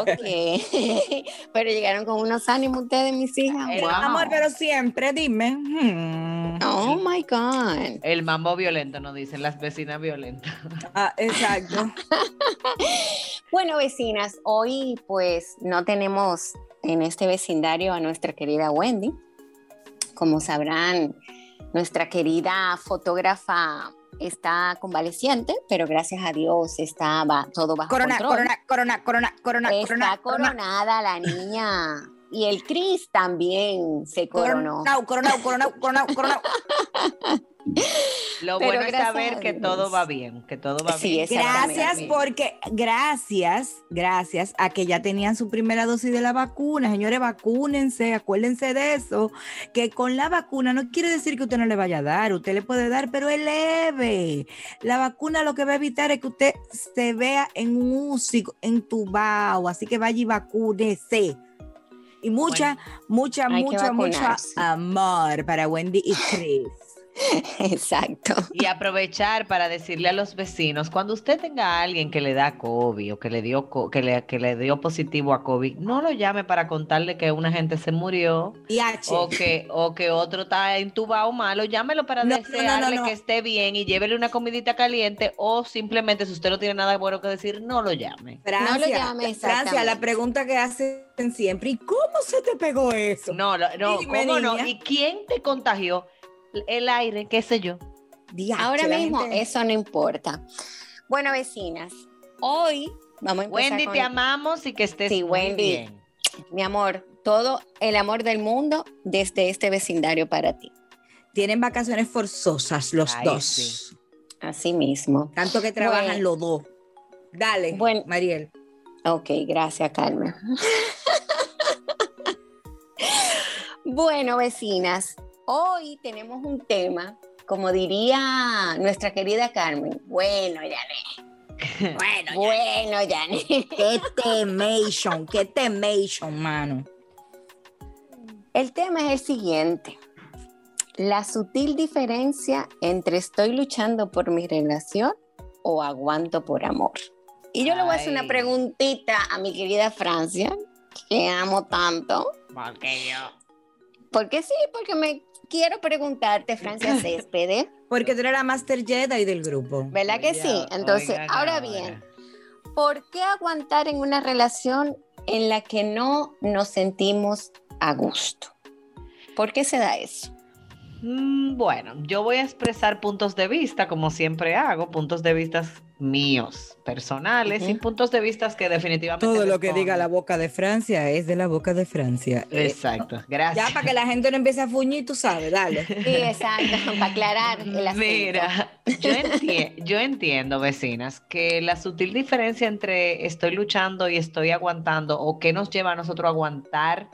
Ok. pero llegaron con unos ánimos ustedes, mis hijas. El Wow. amor, pero siempre, dime. hmm. Oh my God. El mambo violento, nos dicen las vecinas violentas. Ah, exacto. Bueno, vecinas, hoy pues no tenemos en este vecindario a nuestra querida Wendy. Como sabrán, nuestra querida fotógrafa está convaleciente, pero gracias a Dios está ba- todo bajo Corona, control. corona, corona, corona, corona, Está corona, corona. coronada la niña. Y el Cris también se coronó. Coronao, coronao, coronao, coronao, coronao. Lo Pero bueno es saber que todo va bien, que todo va Sí, bien. Gracias porque, gracias, gracias a que ya tenían su primera dosis de la vacuna. Señores, vacúnense, acuérdense de eso, que con la vacuna no quiere decir que usted no le vaya a dar, usted le puede dar, pero es leve. La vacuna lo que va a evitar es que usted se vea en un UCI entubado, así que vaya y vacúnese. Y mucha, que mucha, mucha vacunarse. amor para Wendy y Chris. Exacto. Y aprovechar para decirle a los vecinos, cuando usted tenga a alguien que le da COVID o que le dio que le, que le dio positivo a COVID, no lo llame para contarle que una gente se murió Y H. o que, o que otro está entubado malo, llámelo para No, no, no, no, desearle no. que esté bien y llévele una comidita caliente o simplemente si usted no tiene nada bueno que decir, no lo llame. Francia, No lo llame, Francia, la pregunta que hacen siempre, ¿y cómo se te pegó eso? No, no, Dime, ¿cómo no? ¿Y quién te contagió? El aire, qué sé yo. Diache, Ahora mismo gente- eso no importa. Bueno, vecinas, hoy vamos a empezar Wendy, con te amamos y que estés Sí, muy Wendy. bien. Mi amor, todo el amor del mundo desde este vecindario para ti. Tienen vacaciones forzosas los Ay, dos. sí. Así mismo. Tanto que trabajan Bueno. los dos. Dale, Bueno. Mariel. Ok, gracias, Carmen. bueno, vecinas, hoy tenemos un tema, como diría nuestra querida Carmen. Bueno, Janet. Bueno, Bueno, Janet. qué temation, qué temation, mano. El tema es el siguiente. La sutil diferencia entre estoy luchando por mi relación o aguanto por amor. Y yo le voy a hacer una preguntita a mi querida Francia, que amo tanto. Porque yo. Porque sí, porque me quiero preguntarte, Francia Céspedes, Porque tú eres la Master Jedi del grupo. ¿verdad que sí? Entonces, ahora. bien, ¿por qué aguantar en una relación en la que no nos sentimos a gusto? ¿Por qué se da eso? Mm, Bueno, yo voy a expresar puntos de vista, como siempre hago, puntos de vista míos, personales y Ujú. puntos de vista que definitivamente. Todo lo que diga la boca de Francia es de la boca de Francia. Eh, Exacto, gracias. ya para que la gente no empiece a fuñir, tú sabes, dale. Sí, exacto, para aclarar el asunto. Mira, yo, enti- yo entiendo, vecinas, que la sutil diferencia entre estoy luchando y estoy aguantando o qué nos lleva a nosotros a aguantar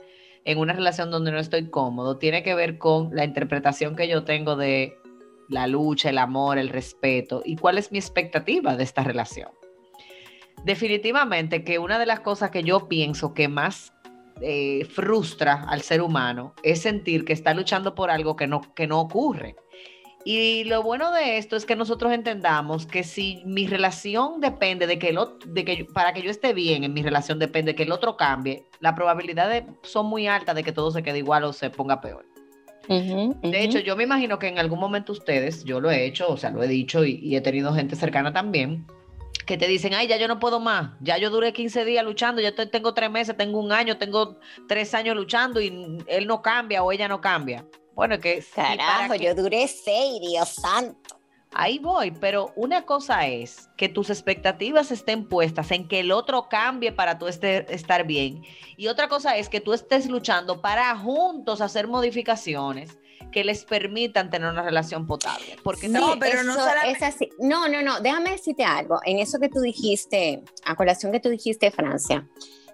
en una relación donde no estoy cómodo tiene que ver con la interpretación que yo tengo de la lucha, el amor, el respeto y cuál es mi expectativa de esta relación. Definitivamente que una de las cosas que yo pienso que más eh, frustra al ser humano es sentir que está luchando por algo que no, que no ocurre. Y lo bueno de esto es que nosotros entendamos que si mi relación depende de que el otro, de que para que yo esté bien en mi relación depende de que el otro cambie, las probabilidades son muy altas de que todo se quede igual o se ponga peor. De hecho, yo me imagino que en algún momento ustedes, yo lo he hecho, o sea, lo he dicho y, y he tenido gente cercana también, que te dicen, ay, ya yo no puedo más, ya yo duré 15 días luchando, ya te- tengo tres meses, tengo un año, tengo tres años luchando y él no cambia o ella no cambia. Bueno, es que para Carajo, yo duré seis, Dios santo. Ahí voy, pero una cosa es que tus expectativas estén puestas en que el otro cambie para tú este- estar bien. Y otra cosa es que tú estés luchando para juntos hacer modificaciones que les permitan tener una relación potable. Porque No, pero no solamente- es así. No, no, no, déjame decirte algo. En eso que tú dijiste, a colación que tú dijiste, Francia,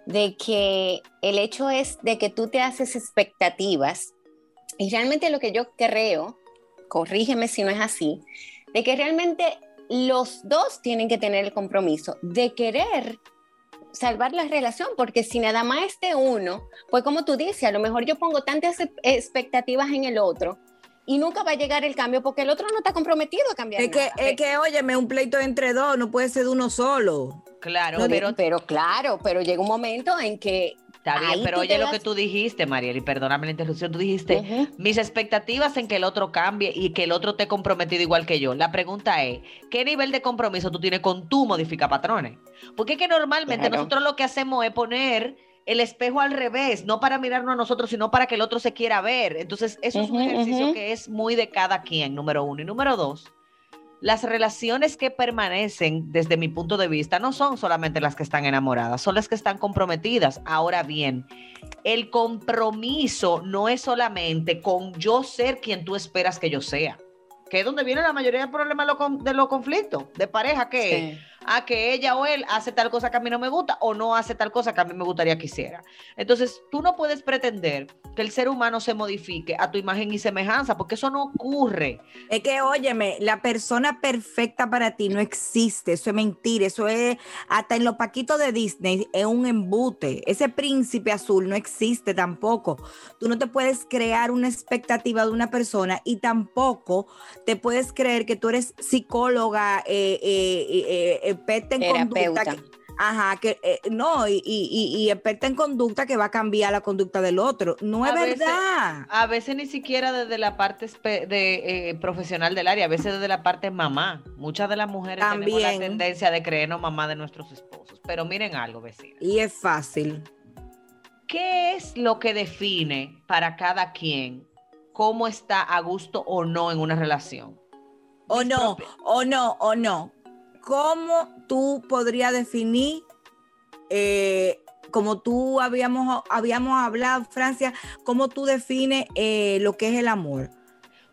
de que el hecho es de que tú te haces expectativas y realmente lo que yo creo, corrígeme si no es así, de que realmente los dos tienen que tener el compromiso de querer salvar la relación, porque si nada más es de uno, pues como tú dices, a lo mejor yo pongo tantas e- expectativas en el otro y nunca va a llegar el cambio porque el otro no está comprometido a cambiar. Es que, nada. es que, óyeme, un pleito entre dos no puede ser de uno solo. claro, No, pero pero, claro, pero llega un momento en que está bien, ahí pero oye lo das- que tú dijiste, Mariel, y perdóname la interrupción, tú dijiste, mis expectativas en que el otro cambie y que el otro esté comprometido igual que yo. La pregunta es, ¿qué nivel de compromiso tú tienes con tu modifica patrones? Porque es que normalmente Claro. nosotros lo que hacemos es poner el espejo al revés, no para mirarnos a nosotros, sino para que el otro se quiera ver. Entonces, eso es un ejercicio que es muy de cada quien, número uno. Y número dos, las relaciones que permanecen, desde mi punto de vista, no son solamente las que están enamoradas, son las que están comprometidas. Ahora bien, el compromiso no es solamente con yo ser quien tú esperas que yo sea, que es donde viene la mayoría de problemas de los conflictos de pareja, que Sí. A que ella o él hace tal cosa que a mí no me gusta o no hace tal cosa que a mí me gustaría que hiciera. Entonces, tú no puedes pretender que el ser humano se modifique a tu imagen y semejanza, porque eso no ocurre. Es que, óyeme, la persona perfecta para ti no existe. Eso es mentira. Eso es, hasta en los paquitos de Disney, es un embute. Ese príncipe azul no existe tampoco. Tú no te puedes crear una expectativa de una persona y tampoco te puedes creer que tú eres psicóloga, eh, eh, eh, eh, experta en Terapeuta. conducta. que- Ajá, que eh, no, y, y- y- y experta en conducta que va a cambiar la conducta del otro. No A es veces- verdad. A veces ni siquiera desde la parte de, eh, profesional del área, a veces desde la parte mamá. Muchas de las mujeres tenemos la También. tendencia de creernos mamá de nuestros esposos. Pero miren algo, vecina. Y es fácil. ¿Qué es lo que define para cada quien cómo está a gusto o no en una relación? O no, o no, o no. ¿Cómo tú podrías definir, eh, como tú habíamos, habíamos hablado, Francia, cómo tú defines eh, lo que es el amor?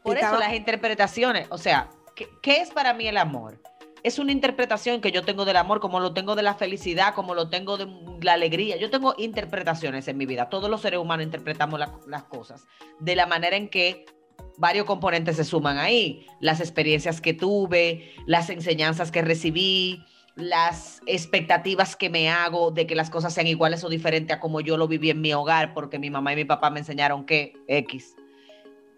Por eso las interpretaciones, o sea, ¿qué, qué es para mí el amor? Es una interpretación que yo tengo del amor, como lo tengo de la felicidad, como lo tengo de la alegría. Yo tengo interpretaciones en mi vida. Todos los seres humanos interpretamos la- las cosas de la manera en que varios componentes se suman ahí. Las experiencias que tuve, las enseñanzas que recibí, las expectativas que me hago de que las cosas sean iguales o diferentes a como yo lo viví en mi hogar, porque mi mamá y mi papá me enseñaron que X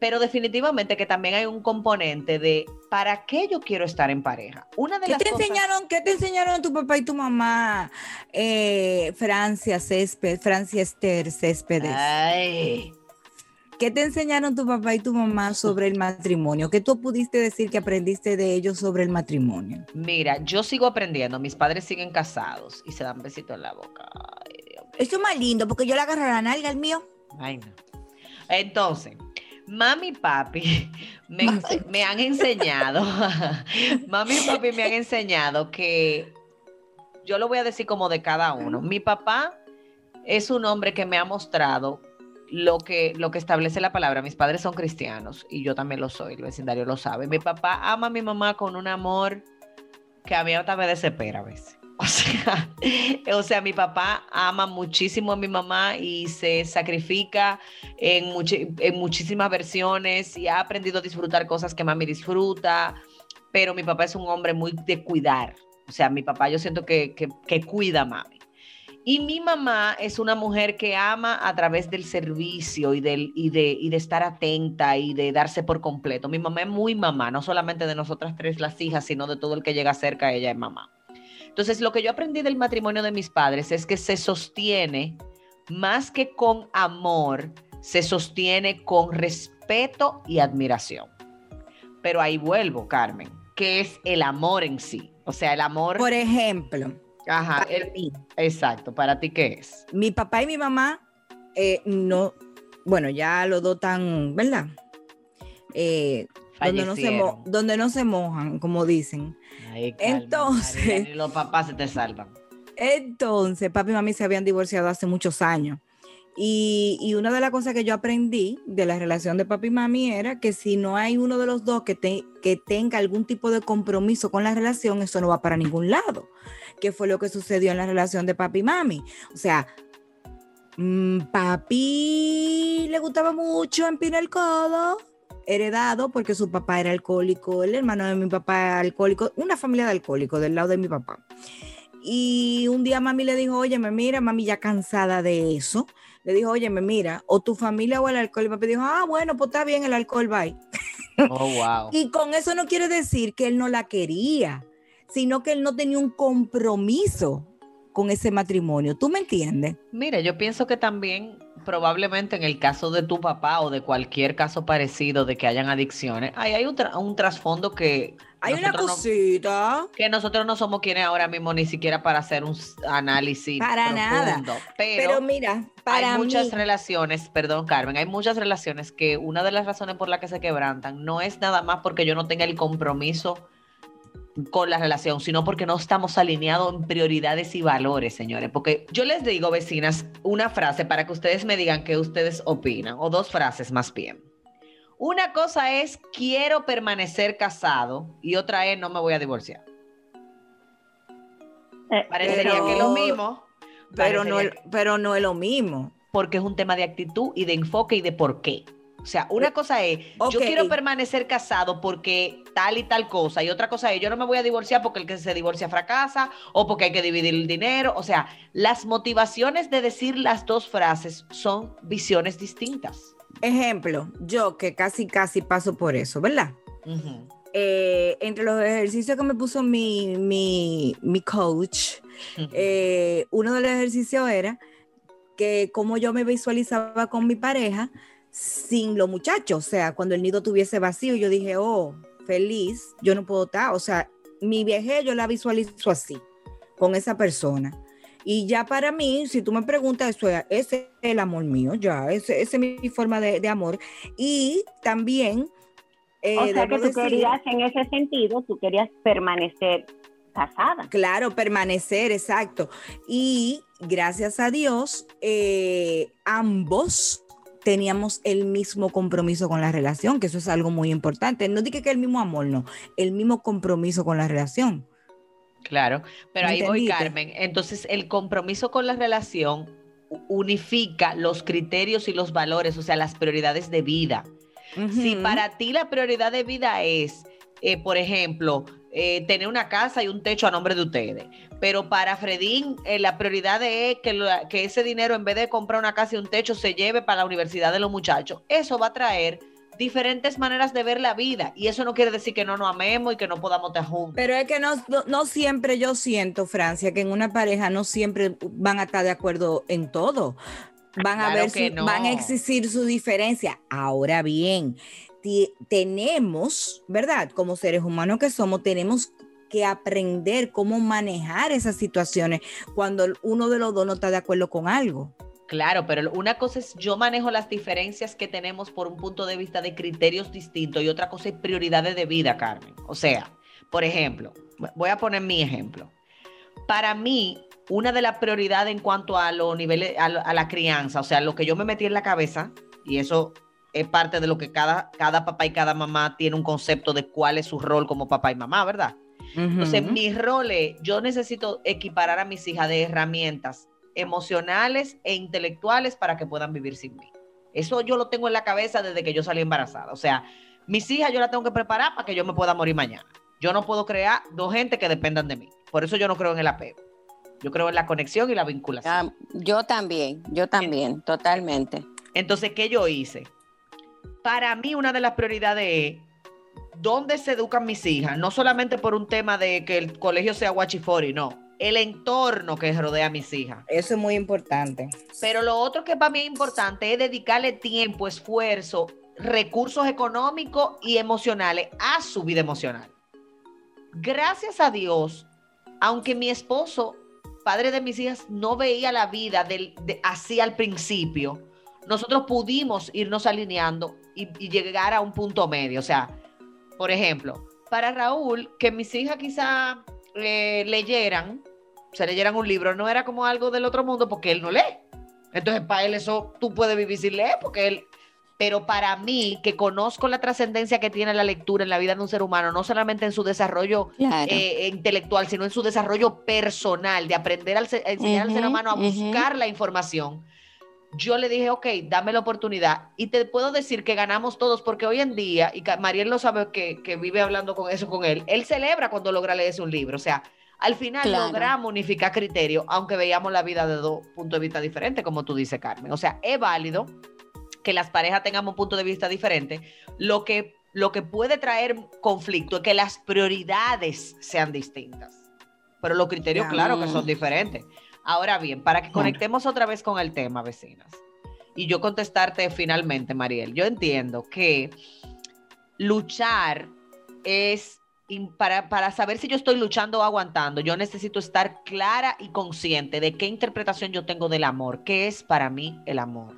pero definitivamente que también hay un componente de ¿para qué yo quiero estar en pareja? Una de ¿Qué las te cosas- enseñaron? ¿Qué te enseñaron tu papá y tu mamá? Eh, Francia Césped, Francia Esther Céspedes. Ay, ¿Qué te enseñaron tu papá y tu mamá sobre el matrimonio? ¿Qué tú pudiste decir que aprendiste de ellos sobre el matrimonio? mira, yo sigo aprendiendo, mis padres siguen casados y se dan besitos en la boca. Ay, Dios mío. Eso es más lindo porque yo le agarro la nalga al mío. Ay, no. Entonces, mami y papi me, me han enseñado, mami y papi me han enseñado que yo lo voy a decir como de cada uno. Mi papá es un hombre que me ha mostrado lo que, lo que establece la palabra. Mis padres son cristianos y yo también lo soy, el vecindario lo sabe. Mi papá ama a mi mamá con un amor que a mí hasta me desespera a veces. O sea, o sea, mi papá ama muchísimo a mi mamá y se sacrifica en, muchi- en muchísimas versiones y ha aprendido a disfrutar cosas que mami disfruta, pero mi papá es un hombre muy de cuidar. O sea, mi papá yo siento que, que, que cuida a mami. Y mi mamá es una mujer que ama a través del servicio y, del, y, de, y de estar atenta y de darse por completo. Mi mamá es muy mamá, no solamente de nosotras tres las hijas, sino de todo el que llega cerca, ella es mamá. Entonces, lo que yo aprendí del matrimonio de mis padres es que se sostiene más que con amor, se sostiene con respeto y admiración. Pero ahí vuelvo, Carmen, que es el amor en sí. O sea, el amor. Por ejemplo, Ajá, para el- mí, exacto. ¿Para ti qué es? mi papá y mi mamá eh, no, bueno, ya los dos tan, ¿verdad? Eh, donde no, se mo- donde no se mojan, como dicen. Ay, Entonces- María, los papás se te salvan. Entonces, papi y mami se habían divorciado hace muchos años. Y, y una de las cosas que yo aprendí de la relación de papi y mami era que si no hay uno de los dos que, te- que tenga algún tipo de compromiso con la relación, eso no va para ningún lado. Que fue lo que sucedió en la relación de papi y mami. O sea, mm, papi le gustaba mucho empinar el codo, heredado porque su papá era alcohólico, el hermano de mi papá era alcohólico, una familia de alcohólicos del lado de mi papá. Y un día mami le dijo, oye, mira, mami ya cansada de eso. Le dijo, oye, mira, o tu familia o el alcohol. Y papi dijo, ah, bueno, pues está bien, el alcohol, bye. Oh, wow. Y con eso no quiere decir que él no la quería, sino que él no tenía un compromiso con ese matrimonio. ¿Tú me entiendes? Mira, yo pienso que también probablemente en el caso de tu papá o de cualquier caso parecido de que hayan adicciones, ahí hay un, tra- un trasfondo que Hay una no- cosita. que nosotros no somos quienes ahora mismo ni siquiera para hacer un análisis Para nada. profundo, pero, Pero, mira, para hay muchas mí, relaciones, perdón Carmen, hay muchas relaciones que una de las razones por las que se quebrantan no es nada más porque yo no tenga el compromiso con la relación, sino porque no estamos alineados en prioridades y valores, señores. Porque yo les digo, vecinas, una frase para que ustedes me digan qué ustedes opinan, o dos frases más bien. Una cosa es quiero permanecer casado y otra es no me voy a divorciar. Eh, Parecería Pero- que es lo mismo. pero no, pero no es lo mismo. porque es un tema de actitud y de enfoque y de por qué. O sea, una cosa es, yo quiero permanecer casado porque tal y tal cosa, y otra cosa es, yo no me voy a divorciar porque el que se divorcia fracasa o porque hay que dividir el dinero. O sea, las motivaciones de decir las dos frases son visiones distintas. Ejemplo, yo que casi, casi paso por eso, ¿verdad? Eh, entre los ejercicios que me puso mi, mi, mi coach, eh, uno de los ejercicios era que como yo me visualizaba con mi pareja sin los muchachos, o sea, cuando el nido tuviese vacío, yo dije, oh, feliz, yo no puedo estar, o sea, mi viaje yo la visualizo así, con esa persona. Y ya para mí, si tú me preguntas, eso es, ese es el amor mío, ya, ese, esa es mi forma de, de amor. Y también... eh, o sea que tú decir- querías, en ese sentido, tú querías permanecer casada. Claro, permanecer, exacto. Y gracias a Dios, eh, ambos teníamos el mismo compromiso con la relación, que eso es algo muy importante. No dije que el mismo amor, no, el mismo compromiso con la relación. Claro, pero ahí voy. Carmen. Entonces, el compromiso con la relación unifica los criterios y los valores, o sea, las prioridades de vida. Si para ti la prioridad de vida es, eh, por ejemplo, eh, tener una casa y un techo a nombre de ustedes, pero para Fredín eh, la prioridad es que, lo- que ese dinero en vez de comprar una casa y un techo se lleve para la universidad de los muchachos, eso va a traer diferentes maneras de ver la vida y eso no quiere decir que no nos amemos y que no podamos estar juntos. Pero es que no, no, no siempre yo siento, Francia, que en una pareja no siempre van a estar de acuerdo en todo. Van a ver que su- no. van a existir su diferencia. Ahora bien, tenemos, ¿verdad? Como seres humanos que somos, tenemos que aprender cómo manejar esas situaciones cuando uno de los dos no está de acuerdo con algo. Claro, pero una cosa es yo manejo las diferencias que tenemos por un punto de vista de criterios distintos y otra cosa es prioridades de vida, Carmen. O sea, por ejemplo, voy a poner mi ejemplo. Para mí, una de las prioridades en cuanto a los niveles, a, la crianza, o sea, lo que yo me metí en la cabeza, y eso es parte de lo que cada, cada papá y cada mamá tiene un concepto de cuál es su rol como papá y mamá, ¿verdad? Entonces, Ujú. mi rol es, yo necesito equiparar a mis hijas de herramientas emocionales e intelectuales para que puedan vivir sin mí. Eso yo lo tengo en la cabeza desde que yo salí embarazada. O sea, mis hijas yo las tengo que preparar para que yo me pueda morir mañana. Yo no puedo crear dos gente que dependan de mí. Por eso yo no creo en el apego. Yo creo en la conexión y la vinculación. Ah, yo también, yo también, totalmente. Entonces, ¿qué yo hice? Para mí, una de las prioridades es dónde se educan mis hijas, no solamente por un tema de que el colegio sea guachifori, no, el entorno que rodea a mis hijas. Eso es muy importante. Pero lo otro que para mí es importante es dedicarle tiempo, esfuerzo, recursos económicos y emocionales a su vida emocional. Gracias a Dios, aunque mi esposo, padre de mis hijas, no veía la vida del, de- así al principio, nosotros pudimos irnos alineando y, y llegar a un punto medio. O sea, por ejemplo, para Raúl, que mis hijas quizá eh, leyeran, se leyeran un libro, no era como algo del otro mundo porque él no lee. Entonces, para él eso tú puedes vivir sin leer porque él... Pero para mí, que conozco la trascendencia que tiene la lectura en la vida de un ser humano, no solamente en su desarrollo Claro. eh, intelectual, sino en su desarrollo personal, de aprender al se- a enseñar al ser humano a buscar la información. Yo le dije, ok, dame la oportunidad. Y te puedo decir que ganamos todos, porque hoy en día, y Mariel lo sabe que, que vive hablando con eso con él, él celebra cuando logra leerse un libro. O sea, al final Claro. logramos unificar criterios, aunque veíamos la vida de dos puntos de vista diferentes, como tú dices, Carmen. O sea, es válido que las parejas tengamos un punto de vista diferente. Lo que, lo que puede traer conflicto es que las prioridades sean distintas. Pero los criterios, claro que son diferentes. Ahora bien, para que conectemos otra vez con el tema, vecinas, y yo contestarte finalmente, Mariel, yo entiendo que luchar es para, para saber si yo estoy luchando o aguantando, yo necesito estar clara y consciente de qué interpretación yo tengo del amor, qué es para mí el amor,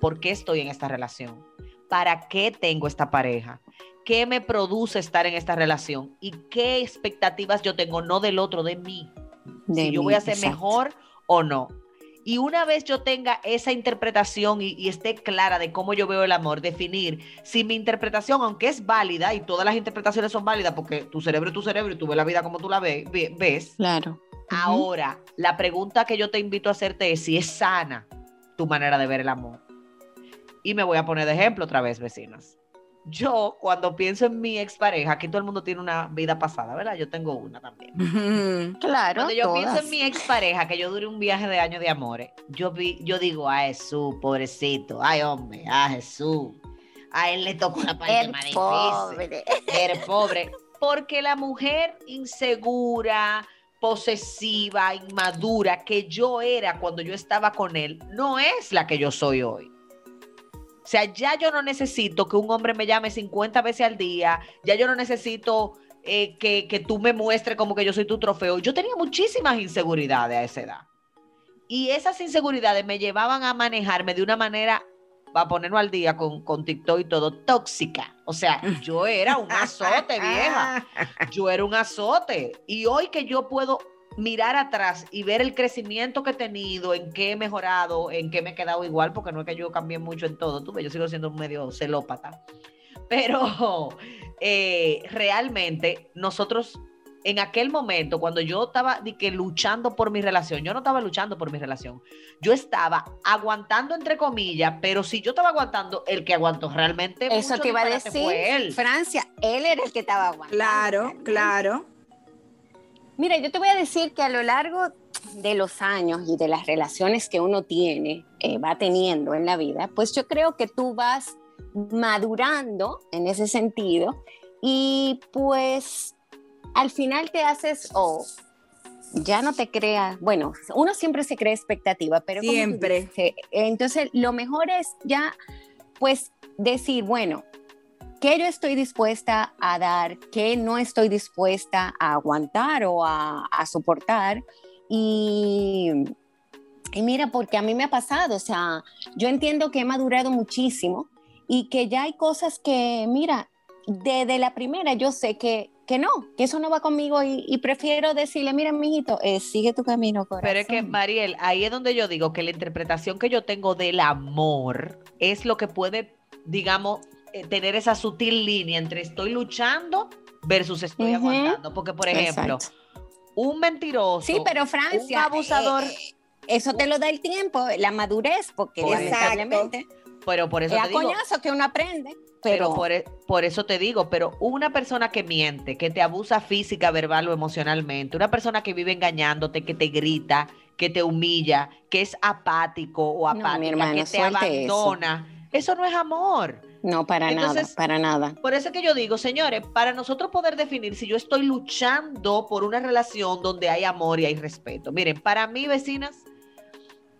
por qué estoy en esta relación, para qué tengo esta pareja, qué me produce estar en esta relación y qué expectativas yo tengo, no del otro, de mí De si yo voy a ser exacto. mejor o no. Y una vez yo tenga esa interpretación y, y esté clara de cómo yo veo el amor, definir si mi interpretación, aunque es válida, y todas las interpretaciones son válidas porque tu cerebro es tu cerebro y tú ves la vida como tú la ve- ve- ves, Claro. ahora la pregunta que yo te invito a hacerte es si es sana tu manera de ver el amor. Y me voy a poner de ejemplo otra vez, vecinas. Yo, cuando pienso en mi expareja, aquí todo el mundo tiene una vida pasada, ¿verdad? Yo tengo una también. Claro. Cuando yo pienso en mi expareja, que yo duré un viaje de años de amores, yo, vi, yo digo, a Jesús, pobrecito, ay hombre, a Jesús. A él le tocó una parte El más difícil. pobre. El pobre. Porque la mujer insegura, posesiva, inmadura que yo era cuando yo estaba con él, no es la que yo soy hoy. O sea, ya yo no necesito que un hombre me llame 50 veces al día, ya yo no necesito eh, que, que tú me muestres como que yo soy tu trofeo. Yo tenía muchísimas inseguridades a esa edad. Y esas inseguridades me llevaban a manejarme de una manera, para ponerlo al día con, con TikTok y todo, tóxica. O sea, yo era un azote, vieja. Yo era un azote. Y hoy que yo puedo mirar atrás y ver el crecimiento que he tenido, en qué he mejorado, en qué me he quedado igual, porque no es que yo cambie mucho en todo, tú ves, yo sigo siendo un medio celópata. Pero eh, realmente nosotros en aquel momento, cuando yo estaba de que luchando por mi relación, yo no estaba luchando por mi relación, yo estaba aguantando entre comillas, pero si yo estaba aguantando, el que aguantó realmente Eso mucho te iba a decir. fue él. Francia, él era el que estaba aguantando. Claro, claro. Mira, yo te voy a decir que a lo largo de los años y de las relaciones que uno tiene, eh, va teniendo en la vida, pues yo creo que tú vas madurando en ese sentido y pues al final te haces o ya no te creas, bueno, uno siempre se crea expectativa, pero Siempre. dices, entonces lo mejor es ya pues decir, bueno, qué yo estoy dispuesta a dar, qué no estoy dispuesta a aguantar o a, a soportar. Y, y mira, porque a mí me ha pasado, o sea, yo entiendo que he madurado muchísimo y que ya hay cosas que, mira, desde la primera yo sé que, que no, que eso no va conmigo y, y prefiero decirle, mira, mijito, eh, sigue tu camino, corazón. Pero es que, Mariel, ahí es donde yo digo que la interpretación que yo tengo del amor es lo que puede, digamos, eh, tener esa sutil línea entre estoy luchando versus estoy Ujú. aguantando. Porque, por ejemplo, Exacto. un mentiroso, Sí, pero Francia, un abusador, eh, eso te lo da el tiempo, la madurez, porque Por lamentablemente. Pero por eso Es te digo, coñazo que uno aprende, pero pero, por, e- por eso te digo, pero una persona que miente, que te abusa física, verbal o emocionalmente, una persona que vive engañándote, que te grita, que te humilla, que es apático o No, apática, que te eso. abandona, eso. no es amor. No para Entonces- nada, para nada. Por eso es que yo digo, señores, para nosotros poder definir si yo estoy luchando por una relación donde hay amor y hay respeto. Miren, para mí, vecinas,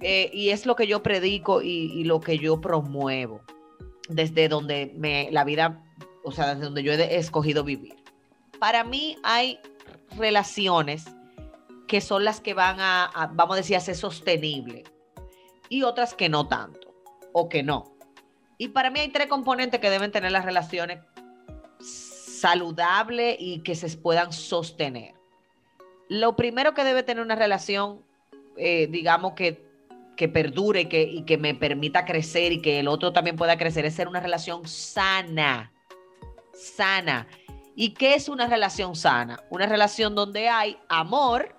eh, y es lo que yo predico y, y lo que yo promuevo desde donde me, la vida, o sea, desde donde yo he escogido vivir. Para mí hay relaciones que son las que van a, a, vamos a decir, a ser sostenibles y otras que no tanto o que no. Y para mí hay tres componentes que deben tener las relaciones saludables y que se puedan sostener. Lo primero que debe tener una relación, eh, digamos que, que perdure y que, y que me permita crecer y que el otro también pueda crecer, es ser una relación sana. Sana. ¿Y qué es una relación sana? Una relación donde hay amor,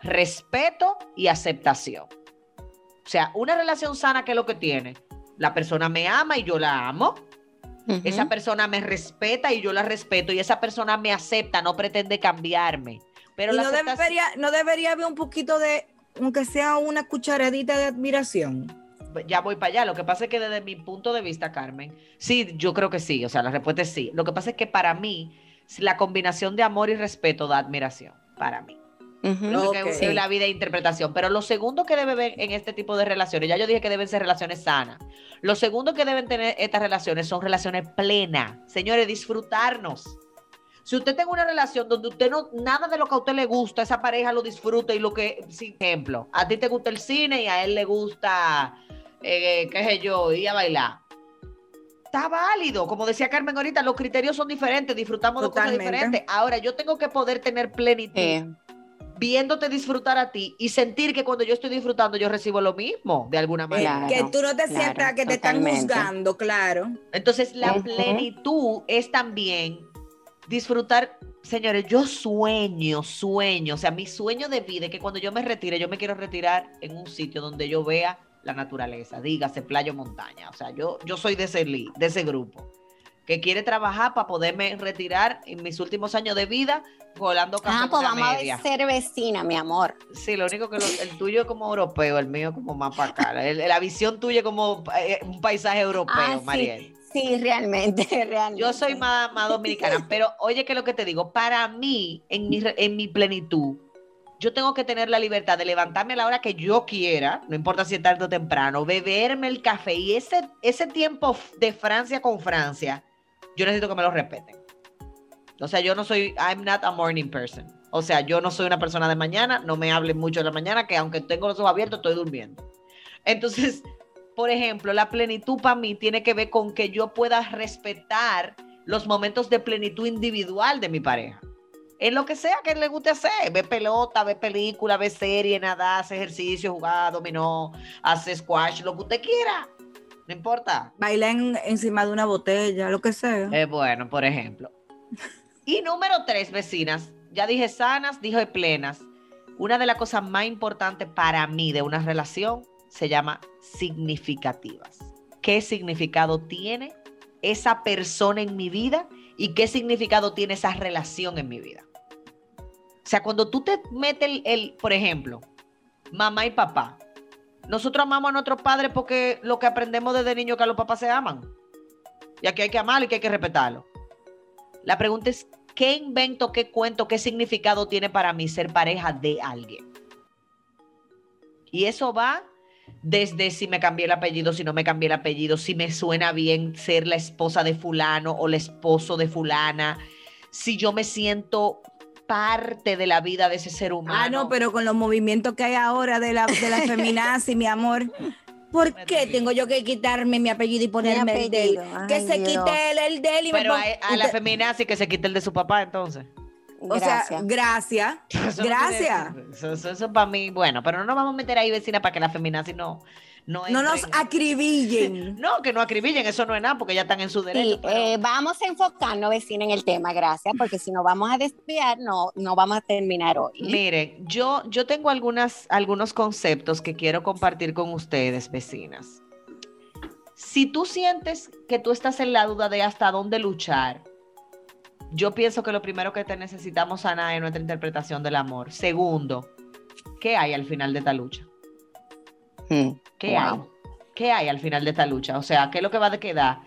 respeto y aceptación. O sea, una relación sana, ¿qué es lo que tiene? La persona me ama y yo la amo. Esa persona me respeta y yo la respeto. Y esa persona me acepta, no pretende cambiarme. Pero y la no debería, no debería haber un poquito de, aunque sea una cucharadita de admiración. ya voy para allá. Lo que pasa es que desde mi punto de vista, Carmen, sí, yo creo que sí. O sea, la respuesta es sí. Lo que pasa es que para mí, la combinación de amor y respeto da admiración. Para mí. Ujú. Lo que Ok. es la vida de interpretación. Pero lo segundo que debe haber en este tipo de relaciones, ya yo dije que deben ser relaciones sanas. Lo segundo que deben tener estas relaciones son relaciones plenas. Señores, disfrutarnos. Si usted tiene una relación donde usted no, nada de lo que a usted le gusta, esa pareja lo disfruta y lo que, sin ejemplo, a ti te gusta el cine y a él le gusta, eh, qué sé yo, ir a bailar. Está válido, como decía Carmen ahorita, los criterios son diferentes, disfrutamos de cosas Totalmente. diferentes. Ahora, yo tengo que poder tener plenitud Eh, viéndote disfrutar a ti y sentir que cuando yo estoy disfrutando yo recibo lo mismo de alguna Eh, manera. Claro, que tú no te claro, sientas que te están juzgando, claro. Entonces la plenitud es también disfrutar, señores, yo sueño, sueño, o sea, mi sueño de vida es que cuando yo me retire, yo me quiero retirar en un sitio donde yo vea la naturaleza, dígase playa o montaña, o sea, yo, yo soy de ese, de ese grupo que quiere trabajar para poderme retirar en mis últimos años de vida volando café ah, pues vamos media. a ser vecina, mi amor. Sí, lo único que lo- el tuyo es como europeo, el mío como más para acá. La visión tuya es como eh, un paisaje europeo, Ah, sí. Mariel. Sí, realmente, realmente. Yo soy más, más dominicana, pero oye que lo que te digo, para mí, en mi, en mi plenitud, yo tengo que tener la libertad de levantarme a la hora que yo quiera, no importa si es tarde o temprano, beberme el café y ese, ese tiempo de Francia con Francia, yo necesito que me lo respeten. O sea, yo no soy, I'm not a morning person. O sea, yo no soy una persona de mañana, no me hablen mucho de la mañana, que aunque tengo los ojos abiertos, estoy durmiendo. Entonces, por ejemplo, la plenitud para mí tiene que ver con que yo pueda respetar los momentos de plenitud individual de mi pareja. En lo que sea que le guste hacer, ver pelota, ver película, ver serie, nadar, hacer ejercicio, jugar dominó, hacer squash, lo que usted quiera. No importa. Bailar en- encima de una botella, lo que sea. Es bueno, por ejemplo. Y número tres, vecinas. Ya dije sanas, dije plenas. Una de las cosas más importantes para mí de una relación se llama significativas. ¿Qué significado tiene esa persona en mi vida y qué significado tiene esa relación en mi vida? O sea, cuando tú te metes el, el- por ejemplo, mamá y papá. Nosotros amamos a nuestros padres porque lo que aprendemos desde niño es que a los papás se aman. Y aquí hay que amarlo y que hay que respetarlo. La pregunta es, ¿qué invento, qué cuento, qué significado tiene para mí ser pareja de alguien? Y eso va desde si me cambié el apellido, si no me cambié el apellido, si me suena bien ser la esposa de fulano o el esposo de fulana, si yo me siento parte de la vida de ese ser humano. Ah, no, pero con los movimientos que hay ahora de la, de la feminazi, mi amor. ¿Por Me qué tengo yo que quitarme mi apellido y ponerme el de él? Que se Dios. quite él el de él y me Pero a, ponga- a la Usted- feminazi que se quite el de su papá, entonces. O sea, Gracias. gracias. Eso no Gracias. Eso, eso, para mí, bueno, pero no nos vamos a meter ahí, vecina, para que la feminazi no. No, No nos acribillen. No, que no acribillen, eso no es nada, porque ya están en su derecho. Sí, pero- eh, vamos a enfocarnos, vecina, en el tema, gracias, porque si nos vamos a desviar, no, no vamos a terminar hoy. ¿eh? Miren, yo, yo tengo algunas, algunos conceptos que quiero compartir con ustedes, vecinas. si tú sientes que tú estás en la duda de hasta dónde luchar, yo pienso que lo primero que te necesitamos sanar es nuestra interpretación del amor. Segundo, ¿qué hay al final de esta lucha? Mm, ¿Qué hay? ¿Qué hay al final de esta lucha? O sea, ¿qué es lo que va a quedar?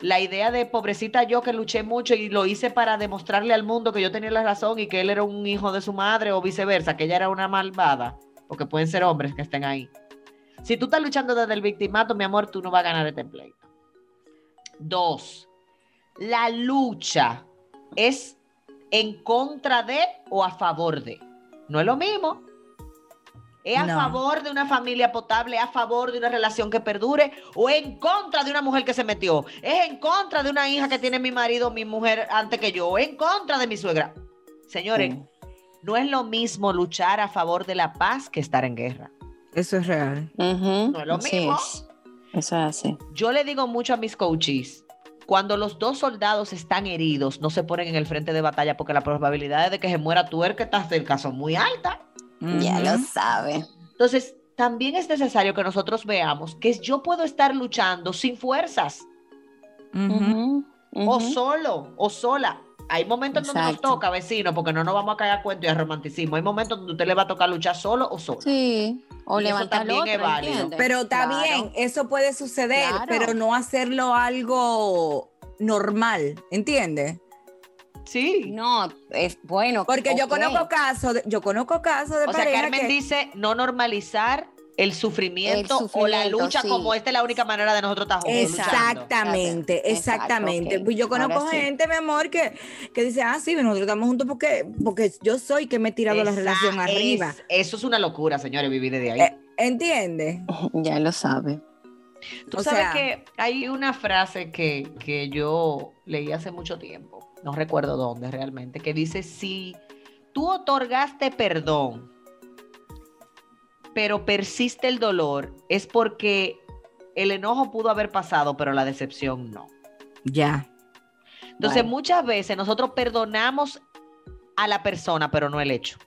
La idea de pobrecita yo que luché mucho y lo hice para demostrarle al mundo que yo tenía la razón y que él era un hijo de su madre o viceversa, que ella era una malvada, porque pueden ser hombres que estén ahí. Si tú estás luchando desde el victimato, mi amor, tú no vas a ganar este pleito. Dos, la lucha es en contra de o a favor de. No es lo mismo. ¿Es a No. favor de una familia potable, a favor de una relación que perdure o en contra de una mujer que se metió? ¿Es en contra de una hija que tiene mi marido, mi mujer antes que yo? ¿O en contra de mi suegra? Señores, Sí. no es lo mismo luchar a favor de la paz que estar en guerra. Eso es real. No es lo así mismo. es. Eso es así. Yo le digo mucho a mis coaches, cuando los dos soldados están heridos, no se ponen en el frente de batalla porque las probabilidades de que se muera tú el que está cerca son muy altas. Ya Ujú. lo sabe. Entonces, también es necesario que nosotros veamos que yo puedo estar luchando sin fuerzas, Ujú. Ujú, o ujú. solo, o sola. Hay momentos donde nos Exacto. toca, vecino, porque no nos vamos a caer a cuento y a romanticismo. Hay momentos donde usted le va a tocar luchar solo o sola. Sí. O Y eso levantar también otro, es válido. ¿entiendes? Pero está Claro. bien, eso puede suceder, Claro. pero no hacerlo algo normal, ¿entiendes? Sí. No, es bueno. Porque yo conozco casos, de- yo conozco casos de O sea, pareja Carmen que- dice no normalizar el sufrimiento, El o la lucha sí. como esta es la única manera de nosotros estar juntos luchando. Exactamente, Exacto, exactamente. Pues yo conozco Ahora sí. gente, mi amor, que, que dice, ah, sí, nosotros estamos juntos porque, porque yo soy que me he tirado la relación es- arriba. Eso es una locura, señores, vivir desde ahí. Eh, ¿Entiendes? Ya lo sabe. Tú o sabes sea- que hay una frase que, que yo leí hace mucho tiempo, no recuerdo dónde realmente, que dice, si tú otorgaste perdón, pero persiste el dolor, es porque el enojo pudo haber pasado, pero la decepción no. Ya. Entonces, muchas veces nosotros perdonamos a la persona, pero no el hecho.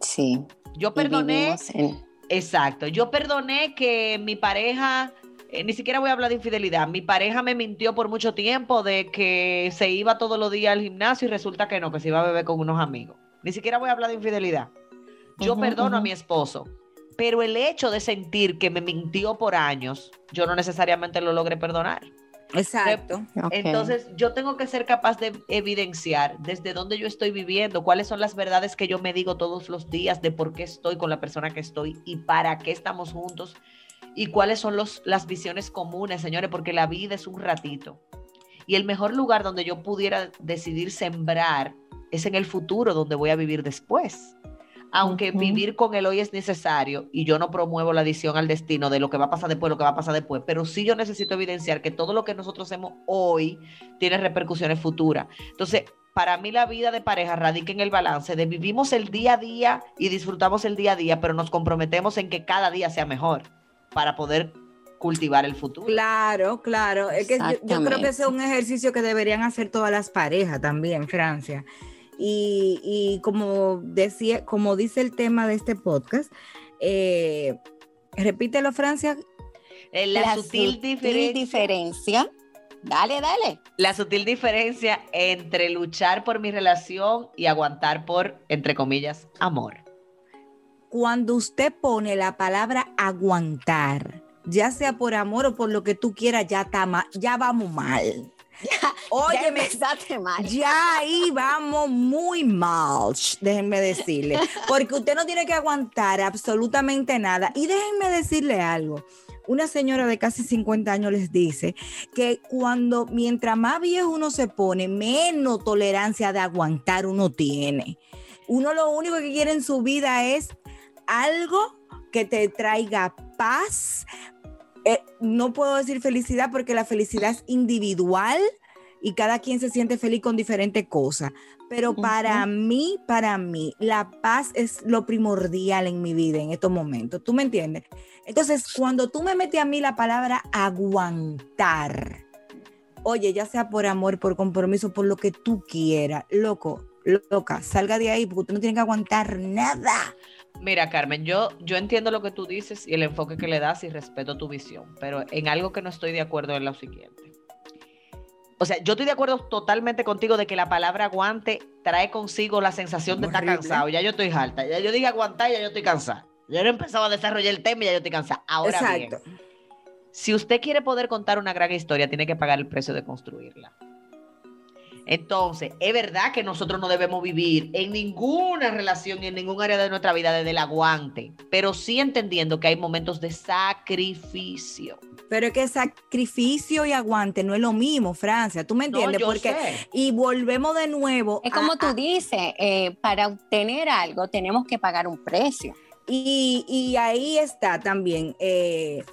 Sí. Yo perdoné, en- exacto, yo perdoné que mi pareja, eh, ni siquiera voy a hablar de infidelidad, mi pareja me mintió por mucho tiempo de que se iba todos los días al gimnasio y resulta que no, que se iba a beber con unos amigos. Ni siquiera voy a hablar de infidelidad. Yo perdono a mi esposo, pero el hecho de sentir que me mintió por años, yo no necesariamente lo logré perdonar. Exacto. Entonces, yo tengo que ser capaz de evidenciar desde dónde yo estoy viviendo, cuáles son las verdades que yo me digo todos los días de por qué estoy con la persona que estoy y para qué estamos juntos y cuáles son los, las visiones comunes, señores, porque la vida es un ratito. Y el mejor lugar donde yo pudiera decidir sembrar es en el futuro, donde voy a vivir después. Aunque vivir con el hoy es necesario y yo no promuevo la adición al destino de lo que va a pasar después, lo que va a pasar después, pero sí yo necesito evidenciar que todo lo que nosotros hacemos hoy tiene repercusiones futuras. Entonces, para mí la vida de pareja radica en el balance de vivimos el día a día y disfrutamos el día a día, pero nos comprometemos en que cada día sea mejor para poder cultivar el futuro. Claro, claro. Es que yo, yo creo que ese es un ejercicio que deberían hacer todas las parejas también, Francia. Y, y como decía, como dice el tema de este podcast, eh, repítelo, Francia. Eh, La, sutil, diferencia, diferencia. Dale, dale. la sutil diferencia entre luchar por mi relación y aguantar por, entre comillas, amor. Cuando usted pone la palabra aguantar, ya sea por amor o por lo que tú quieras, ya, está ma- ya vamos mal. ya Óyeme, mal. Ya ahí vamos muy mal, déjenme decirle, porque usted no tiene que aguantar absolutamente nada. Y déjenme decirle algo. Una señora de casi 50 años les dice que cuando, mientras más viejo uno se pone, menos tolerancia de aguantar uno tiene. Uno lo único que quiere en su vida es algo que te traiga paz. Eh, no puedo decir felicidad porque la felicidad es individual y cada quien se siente feliz con diferentes cosas. Pero para mí, para mí, la paz es lo primordial en mi vida en estos momentos. ¿Tú me entiendes? Entonces, cuando tú me metes a mí la palabra aguantar, oye, ya sea por amor, por compromiso, por lo que tú quieras, loco, loca, salga de ahí porque usted no tiene que aguantar nada. Mira, Carmen, yo, yo entiendo lo que tú dices y el enfoque que le das y respeto tu visión, pero en algo que no estoy de acuerdo es lo siguiente. O sea, yo estoy de acuerdo totalmente contigo de que la palabra aguante trae consigo la sensación de estar cansado. Ya yo estoy harta. Ya yo dije aguantar, ya yo estoy cansada. Ya no he empezado a desarrollar el tema y ya yo estoy cansada. Ahora bien, si usted quiere poder contar una gran historia, tiene que pagar el precio de construirla. Entonces, es verdad que nosotros no debemos vivir en ninguna relación, en ningún área de nuestra vida desde el aguante, pero sí entendiendo que hay momentos de sacrificio. Pero es que sacrificio y aguante no es lo mismo, Francia. ¿Tú me No, entiendes? yo Porque sé. y volvemos de nuevo. Es como a- tú a- dices, eh, para obtener algo tenemos que pagar un precio. Y, y ahí está también, eh,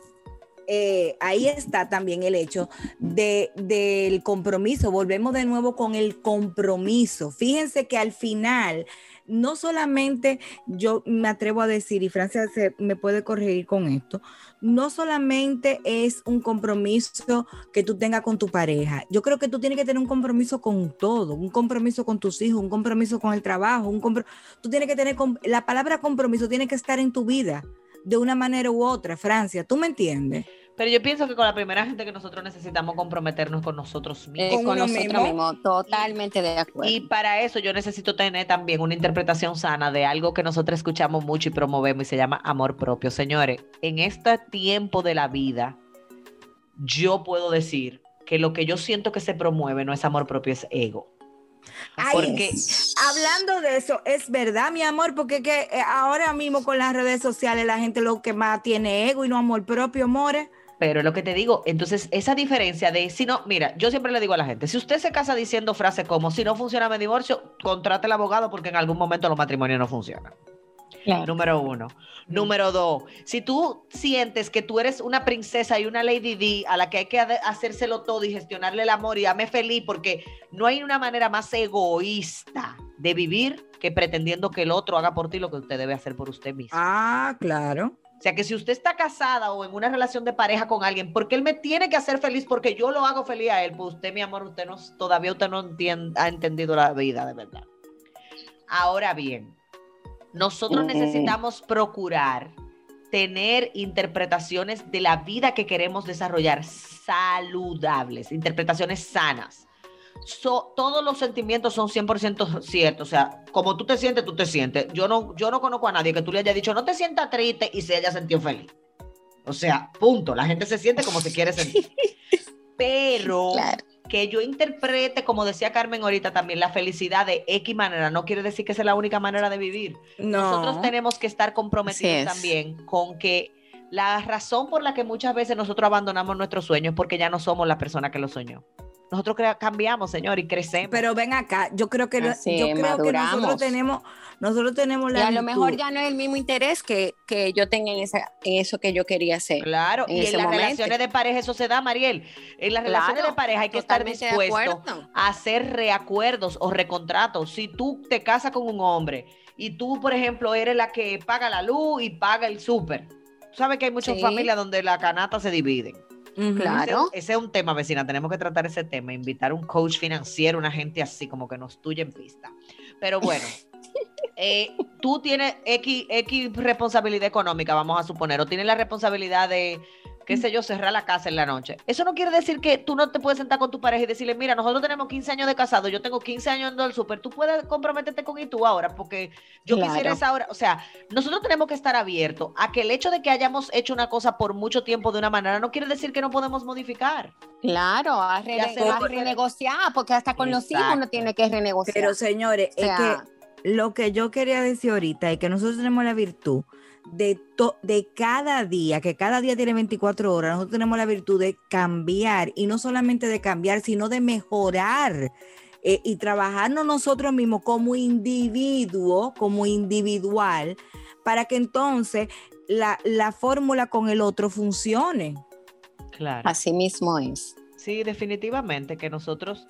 eh, ahí está también el hecho de, del compromiso. Volvemos de nuevo con el compromiso. Fíjense que al final, no solamente yo me atrevo a decir, y Francia me puede corregir con esto, no solamente es un compromiso que tú tengas con tu pareja. Yo creo que tú tienes que tener un compromiso con todo, un compromiso con tus hijos, un compromiso con el trabajo, un compro- tú tienes que tener, la palabra compromiso tiene que estar en tu vida de una manera u otra, Francia, ¿tú me entiendes? Pero yo pienso que con la primera gente que nosotros necesitamos comprometernos con nosotros Eh, mismos. Con con nosotros mismo. mismos, totalmente de acuerdo. Y para eso yo necesito tener también una interpretación sana de algo que nosotros escuchamos mucho y promovemos y se llama amor propio. Señores, en este tiempo de la vida, yo puedo decir que lo que yo siento que se promueve no es amor propio, es ego. Ay, Porque Hablando de eso, es verdad, mi amor, porque que eh, ahora mismo con las redes sociales la gente lo que más tiene ego y no amor propio, more. Pero es lo que te digo, entonces esa diferencia de si no, mira, yo siempre le digo a la gente, si usted se casa diciendo frases como si no funciona mi divorcio, contrate al abogado porque en algún momento los matrimonios no funcionan. Claro. Número uno. Número dos, si tú sientes que tú eres una princesa y una lady D a la que hay que hacérselo todo y gestionarle el amor y dame feliz, porque no hay una manera más egoísta de vivir que pretendiendo que el otro haga por ti lo que usted debe hacer por usted mismo. Ah, claro. O sea que si usted está casada o en una relación de pareja con alguien, porque él me tiene que hacer feliz porque yo lo hago feliz a él, pues usted, mi amor, usted no, todavía usted no ha entendido la vida de verdad. Ahora bien, nosotros necesitamos procurar tener interpretaciones de la vida que queremos desarrollar saludables, interpretaciones sanas. So- todos los sentimientos son 100% ciertos. O sea, como tú te sientes, tú te sientes. Yo no, yo no conozco a nadie que tú le hayas dicho, no te sientas triste y se haya sentido feliz. O sea, punto. La gente se siente como se quiere sentir. Pero Claro. Que yo interprete, como decía Carmen ahorita también, la felicidad de X manera, no quiere decir que esa es la única manera de vivir. No. Nosotros tenemos que estar comprometidos es. también con que la razón por la que muchas veces nosotros abandonamos nuestros sueños es porque ya no somos la persona que lo soñó. Nosotros cambiamos, señor, y crecemos. Pero ven acá, yo creo que, Así yo es, creo que nosotros tenemos, nosotros tenemos Y la a lo mejor ya no es el mismo interés que, que yo tenga en, esa, en eso que yo quería hacer. Claro, en y en las momento. relaciones de pareja eso se da, Mariel. En las relaciones de pareja hay que estar dispuesto a hacer reacuerdos o recontratos. Si tú te casas con un hombre y tú, por ejemplo, eres la que paga la luz y paga el súper. Tú sabes que hay muchas Sí. familias donde la canasta se dividen. Claro. Ese, es un- ese es un tema, vecina. Tenemos que tratar ese tema. Invitar un coach financiero, una gente así, como que nos tuya en pista. Pero bueno, eh, tú tienes X, X responsabilidad económica, vamos a suponer, o tienes la responsabilidad de, qué sé yo, cerrar la casa en la noche. Eso no quiere decir que tú no te puedes sentar con tu pareja y decirle, mira, nosotros tenemos 15 años de casado, yo tengo 15 años yendo al súper, tú puedes comprometerte con y tú ahora, porque yo Claro. quisiera esa hora. O sea, nosotros tenemos que estar abiertos a que el hecho de que hayamos hecho una cosa por mucho tiempo de una manera no quiere decir que no podemos modificar. Claro, a, lo a renegociar, porque hasta con los hijos uno tiene que renegociar. Pero señores, O sea, es que lo que yo quería decir ahorita es que nosotros tenemos la virtud de, to- de cada día, que cada día tiene 24 horas, nosotros tenemos la virtud de cambiar y no solamente de cambiar, sino de mejorar eh, y trabajarnos nosotros mismos como individuo, como individual, para que entonces la, la fórmula con el otro funcione. Claro. así mismo es. Sí, definitivamente que nosotros,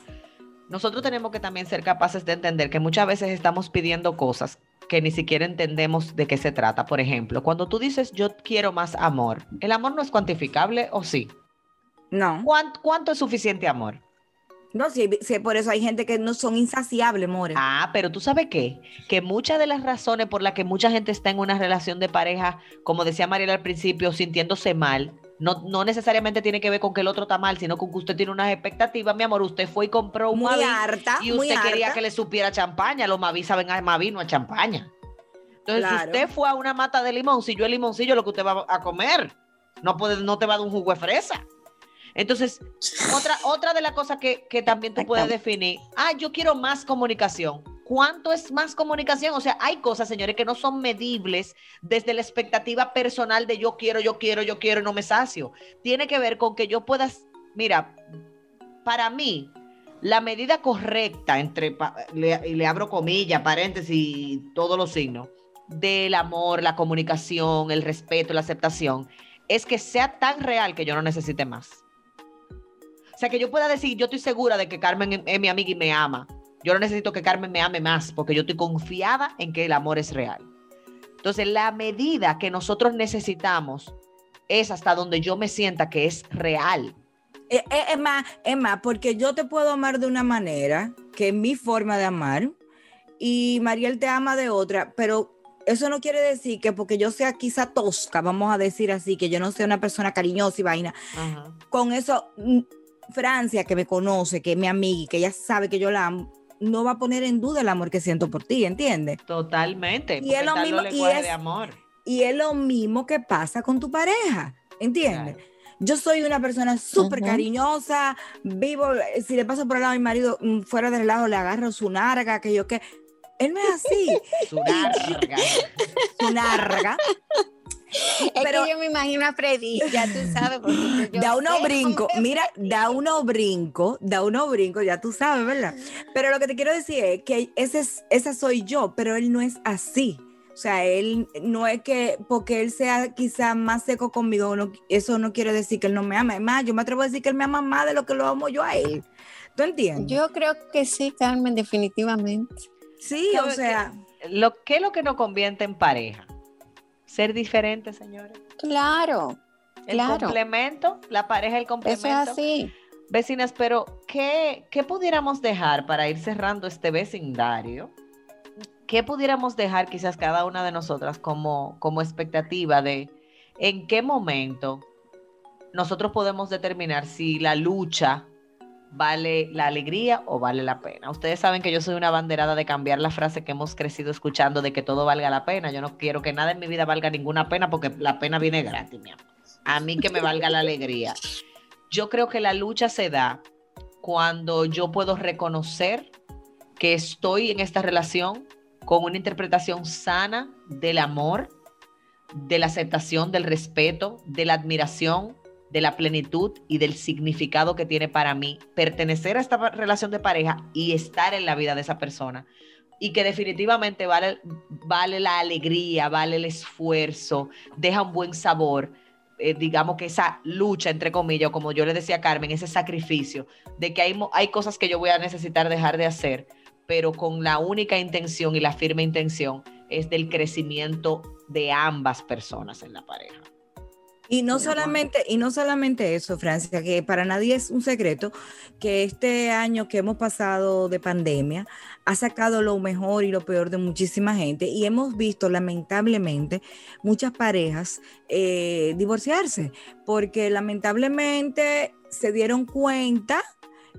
nosotros tenemos que también ser capaces de entender que muchas veces estamos pidiendo cosas que ni siquiera entendemos de qué se trata. Por ejemplo, cuando tú dices yo quiero más amor, ¿el amor no es cuantificable o sí? No, ¿Cuánto, cuánto es suficiente amor? No, sí, sí, por eso hay gente que no son insaciables, more. Ah, pero tú sabes qué? Que muchas de las razones por las que mucha gente está en una relación de pareja, como decía Mariela al principio, sintiéndose mal, no, no necesariamente tiene que ver con que el otro está mal, sino con que usted tiene unas expectativas. Mi amor, usted fue y compró un muy Mavi harta, y muy usted quería harta. que le supiera champaña. Los Mavi saben a Mavi, no a champaña. Entonces, Claro. si usted fue a una mata de limón, si yo el limoncillo lo que usted va a comer, no, puede, no te va a dar un jugo de fresa. Entonces, otra, otra de las cosas que, que también tú puedes definir, ah, yo quiero más comunicación. ¿Cuánto es más comunicación? O sea, hay cosas, señores, que no son medibles desde la expectativa personal de yo quiero, yo quiero, yo quiero no me sacio. Tiene que ver con que yo puedas, mira, para mí, la medida correcta entre, le, le abro comillas, paréntesis todos los signos, del amor, la comunicación, el respeto, la aceptación, es que sea tan real que yo no necesite más. O sea, que yo pueda decir, yo estoy segura de que Carmen es mi amiga y me ama. Yo no necesito que Carmen me ame más porque yo estoy confiada en que el amor es real. Entonces, la medida que nosotros necesitamos es hasta donde yo me sienta que es real. Eh, eh, Es más, es más, porque yo te puedo amar de una manera, que es mi forma de amar, y Mariel te ama de otra, pero eso no quiere decir que porque yo sea quizá tosca, vamos a decir así, que yo no sea una persona cariñosa y vaina, con eso, mm, Francia, que me conoce, que es mi amiga y que ella sabe que yo la amo, no va a poner en duda el amor que siento por ti, ¿entiendes? Totalmente. Y es lo mismo- y es- de amor. Y es lo mismo que pasa con tu pareja, ¿entiendes? Yo soy una persona súper cariñosa, vivo, si le paso por el lado a mi marido mm, fuera del lado, le agarro su narga, que yo qué. Él no es así, Su larga. su narga. Es Pero- que yo me imagino a Freddy, ya tú sabes. porque yo da cómo es mira, da unos brincos, da unos brincos, ya tú sabes, ¿verdad? Pero lo que te quiero decir es que ese es, esa soy yo, pero él no es así. O sea, él no es que porque él sea quizá más seco conmigo, no- eso no quiere decir que él no me ama. Es más, yo me atrevo a decir que él me ama más de lo que lo amo yo a él. ¿Tú entiendes? Yo creo que sí, Carmen, definitivamente. sí, o ¿Sabe sea, Lo, ¿Qué es lo que nos convierte en pareja? Ser diferentes, señores. Claro, El Claro. complemento, la pareja, el eso complemento. es así. Vecinas, pero ¿qué, ¿qué pudiéramos dejar para ir cerrando este vecindario? ¿Qué pudiéramos dejar quizás cada una de nosotras como, como expectativa de en qué momento nosotros podemos determinar si la lucha vale la alegría o vale la pena? Ustedes saben que yo soy una banderada de cambiar la frase que hemos crecido escuchando de que todo valga la pena. Yo no quiero que nada en mi vida valga ninguna pena porque la pena viene gratis, mi amor. A mí que me valga la alegría. Yo creo que la lucha se da cuando yo puedo reconocer que estoy en esta relación con una interpretación sana del amor, de la aceptación, del respeto, de la admiración, de la plenitud y del significado que tiene para mí pertenecer a esta relación de pareja y estar en la vida de esa persona. Y que definitivamente vale, vale la alegría, vale el esfuerzo, deja un buen sabor. eh, digamos que esa lucha, entre comillas, como yo le decía a Carmen, ese sacrificio de que hay, hay cosas que yo voy a necesitar dejar de hacer, pero con la única intención y la firme intención es del crecimiento de ambas personas en la pareja. Y no solamente, y no solamente eso, Francia, que para nadie es un secreto que este año que hemos pasado de pandemia ha sacado lo mejor y lo peor de muchísima gente y hemos visto lamentablemente muchas parejas eh, divorciarse porque lamentablemente se dieron cuenta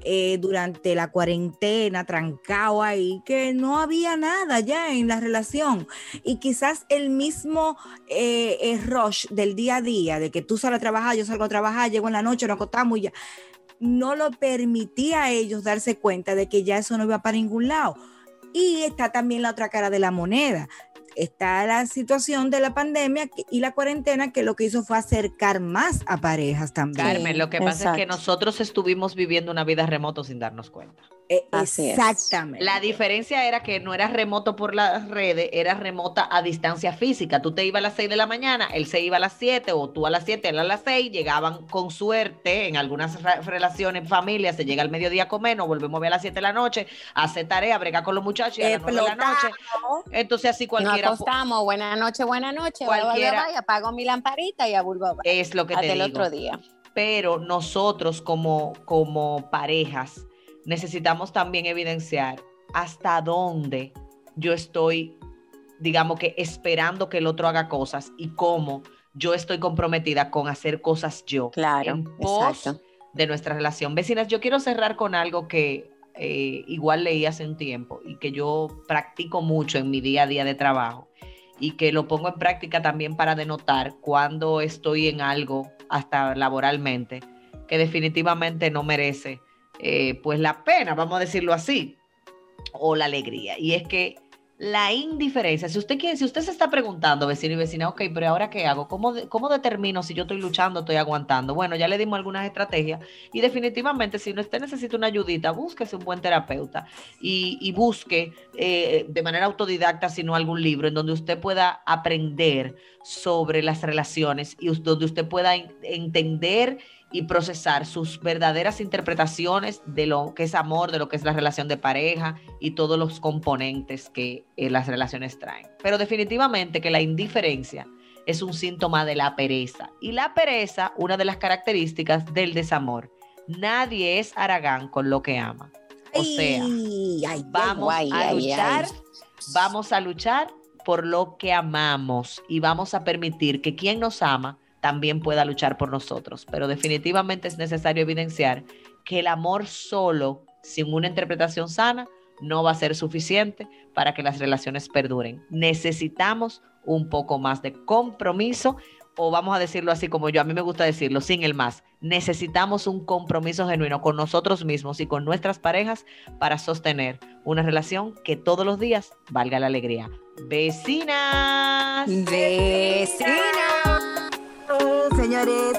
eh, durante la cuarentena, trancado ahí, que no había nada ya en la relación. Y quizás el mismo eh, eh, rush del día a día, de que tú sales a trabajar, yo salgo a trabajar, llego en la noche, nos acostamos y ya, no lo permitía a ellos darse cuenta de que ya eso no iba para ningún lado. Y está también la otra cara de la moneda. Está la situación de la pandemia y la cuarentena que lo que hizo fue acercar más a parejas también. Carmen, lo que pasa es que nosotros estuvimos viviendo una vida remoto sin darnos cuenta. Eh, Así es. Exactamente. La diferencia era que no era remoto por las redes, era remota a distancia física. Tú te ibas a las 6 de la mañana, él se iba a las 7 o tú a las 7, él a las 6, llegaban con suerte, en algunas re- relaciones, familias, se llega al mediodía a comer, nos volvemos a ver a las 7 de la noche, a hacer tarea, bregar con los muchachos y a las 9 de la noche. Entonces así Nos cualquiera pu- acostamos, buenas noches, buenas noches, bye, bye, Cualquiera- bye, apago mi lamparita y a vuelvo a es lo que hasta te el digo. otro día. pero nosotros como, como parejas necesitamos también evidenciar hasta dónde yo estoy, digamos que esperando que el otro haga cosas y cómo yo estoy comprometida con hacer cosas yo. Claro, en pos exacto. de nuestra relación. Vecinas, yo quiero cerrar con algo que eh, igual leí hace un tiempo y que yo practico mucho en mi día a día de trabajo y que lo pongo en práctica también para denotar cuando estoy en algo, hasta laboralmente, que definitivamente no merece eh, pues la pena, vamos a decirlo así, o la alegría. Y es que la indiferencia, si usted si usted se está preguntando, vecino y vecina, ok, pero ahora qué hago? ¿Cómo, ¿Cómo determino si yo estoy luchando, estoy aguantando? Bueno, ya le dimos algunas estrategias y definitivamente si usted necesita una ayudita, búsquese un buen terapeuta y, busque eh, de manera autodidacta, si no algún libro, en donde usted pueda aprender sobre las relaciones y donde usted pueda en- entender y procesar sus verdaderas interpretaciones de lo que es amor, de lo que es la relación de pareja y todos los componentes que eh, las relaciones traen. Pero definitivamente que la indiferencia es un síntoma de la pereza. Y la pereza, una de las características del desamor. Nadie es aragán con lo que ama. O sea, Ay, ay, vamos ay, a luchar, vamos a luchar por lo que amamos y vamos a permitir que quien nos ama también pueda luchar por nosotros. Pero definitivamente es necesario evidenciar que el amor solo, sin una interpretación sana, no va a ser suficiente para que las relaciones perduren. Necesitamos un poco más de compromiso o vamos a decirlo así como yo, a mí me gusta decirlo, sin el más. Necesitamos un compromiso genuino con nosotros mismos y con nuestras parejas para sostener una relación que todos los días valga la alegría. Vecinas. Vecinas. Señores,